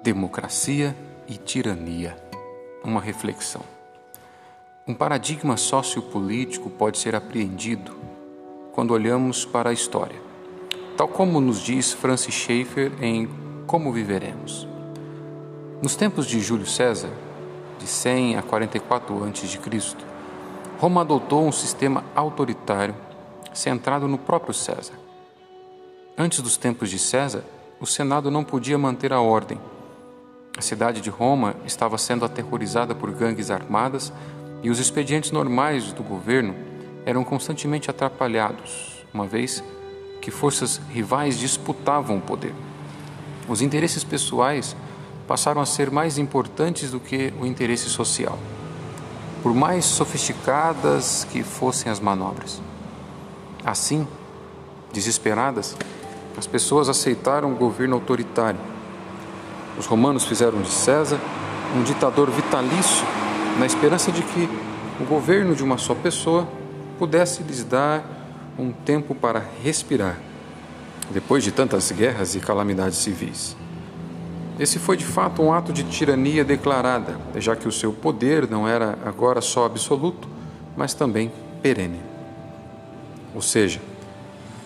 Democracia e tirania. Uma reflexão. Um paradigma sociopolítico pode ser apreendido quando olhamos para a história, tal como nos diz Francis Schaeffer em Como Viveremos. Nos tempos de Júlio César, de 100 a 44 a.C., Roma adotou um sistema autoritário centrado no próprio César. Antes dos tempos de César, o Senado não podia manter a ordem a cidade de Roma estava sendo aterrorizada por gangues armadas e os expedientes normais do governo eram constantemente atrapalhados, uma vez que forças rivais disputavam o poder. Os interesses pessoais passaram a ser mais importantes do que o interesse social, por mais sofisticadas que fossem as manobras. Assim, desesperadas, as pessoas aceitaram o governo autoritário os romanos fizeram de César um ditador vitalício, na esperança de que o governo de uma só pessoa pudesse lhes dar um tempo para respirar, depois de tantas guerras e calamidades civis. Esse foi de fato um ato de tirania declarada, já que o seu poder não era agora só absoluto, mas também perene. Ou seja,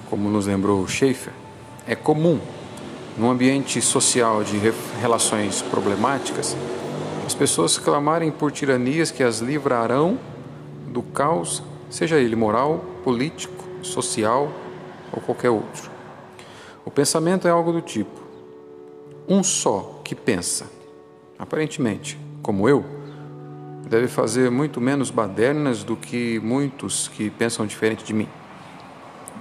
como nos lembrou Schaeffer, é comum num ambiente social de relações problemáticas, as pessoas clamarem por tiranias que as livrarão do caos, seja ele moral, político, social ou qualquer outro. O pensamento é algo do tipo: um só que pensa, aparentemente, como eu, deve fazer muito menos badernas do que muitos que pensam diferente de mim.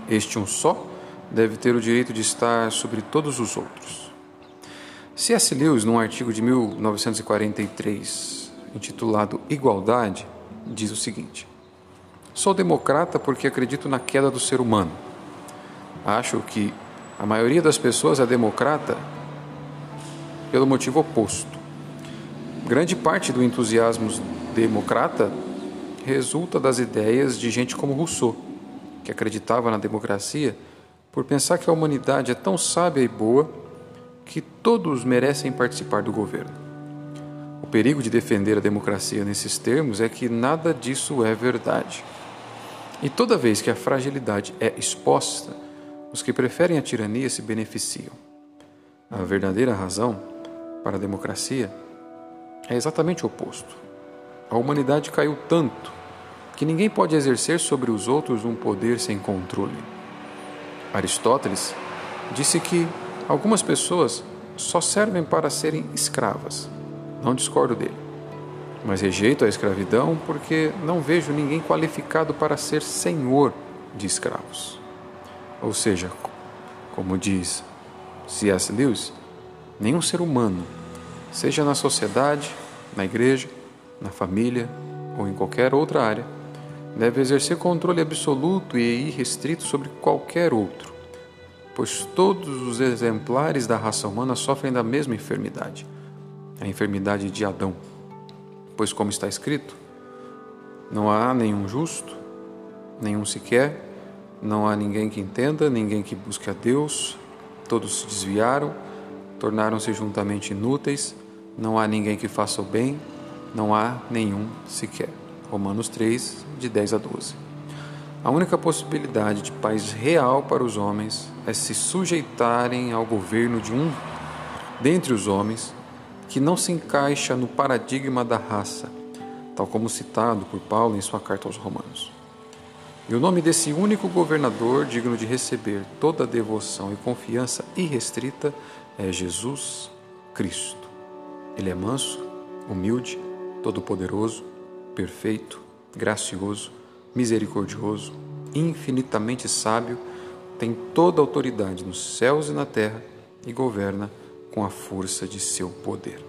Este um só deve ter o direito de estar sobre todos os outros. C.S. Lewis, num artigo de 1943, intitulado Igualdade, diz o seguinte: Sou democrata porque acredito na queda do ser humano. Acho que a maioria das pessoas é democrata pelo motivo oposto. Grande parte do entusiasmo democrata resulta das ideias de gente como Rousseau, que acreditava na democracia por pensar que a humanidade é tão sábia e boa que todos merecem participar do governo. O perigo de defender a democracia nesses termos é que nada disso é verdade. E toda vez que a fragilidade é exposta, os que preferem a tirania se beneficiam. A verdadeira razão para a democracia é exatamente o oposto. A humanidade caiu tanto que ninguém pode exercer sobre os outros um poder sem controle. Aristóteles disse que algumas pessoas só servem para serem escravas. Não discordo dele. Mas rejeito a escravidão porque não vejo ninguém qualificado para ser senhor de escravos. Ou seja, como diz C.S. Lewis, nenhum ser humano, seja na sociedade, na igreja, na família ou em qualquer outra área, deve exercer controle absoluto e irrestrito sobre qualquer outro, pois todos os exemplares da raça humana sofrem da mesma enfermidade, a enfermidade de Adão. Pois, como está escrito, não há nenhum justo, nenhum sequer, não há ninguém que entenda, ninguém que busque a Deus, todos se desviaram, tornaram-se juntamente inúteis, não há ninguém que faça o bem, não há nenhum sequer. Romanos 3, de 10 a 12. A única possibilidade de paz real para os homens é se sujeitarem ao governo de um dentre os homens que não se encaixa no paradigma da raça, tal como citado por Paulo em sua carta aos Romanos. E o nome desse único governador digno de receber toda a devoção e confiança irrestrita é Jesus Cristo. Ele é manso, humilde, todo-poderoso, perfeito, gracioso, misericordioso, infinitamente sábio, tem toda a autoridade nos céus e na terra e governa com a força de seu poder.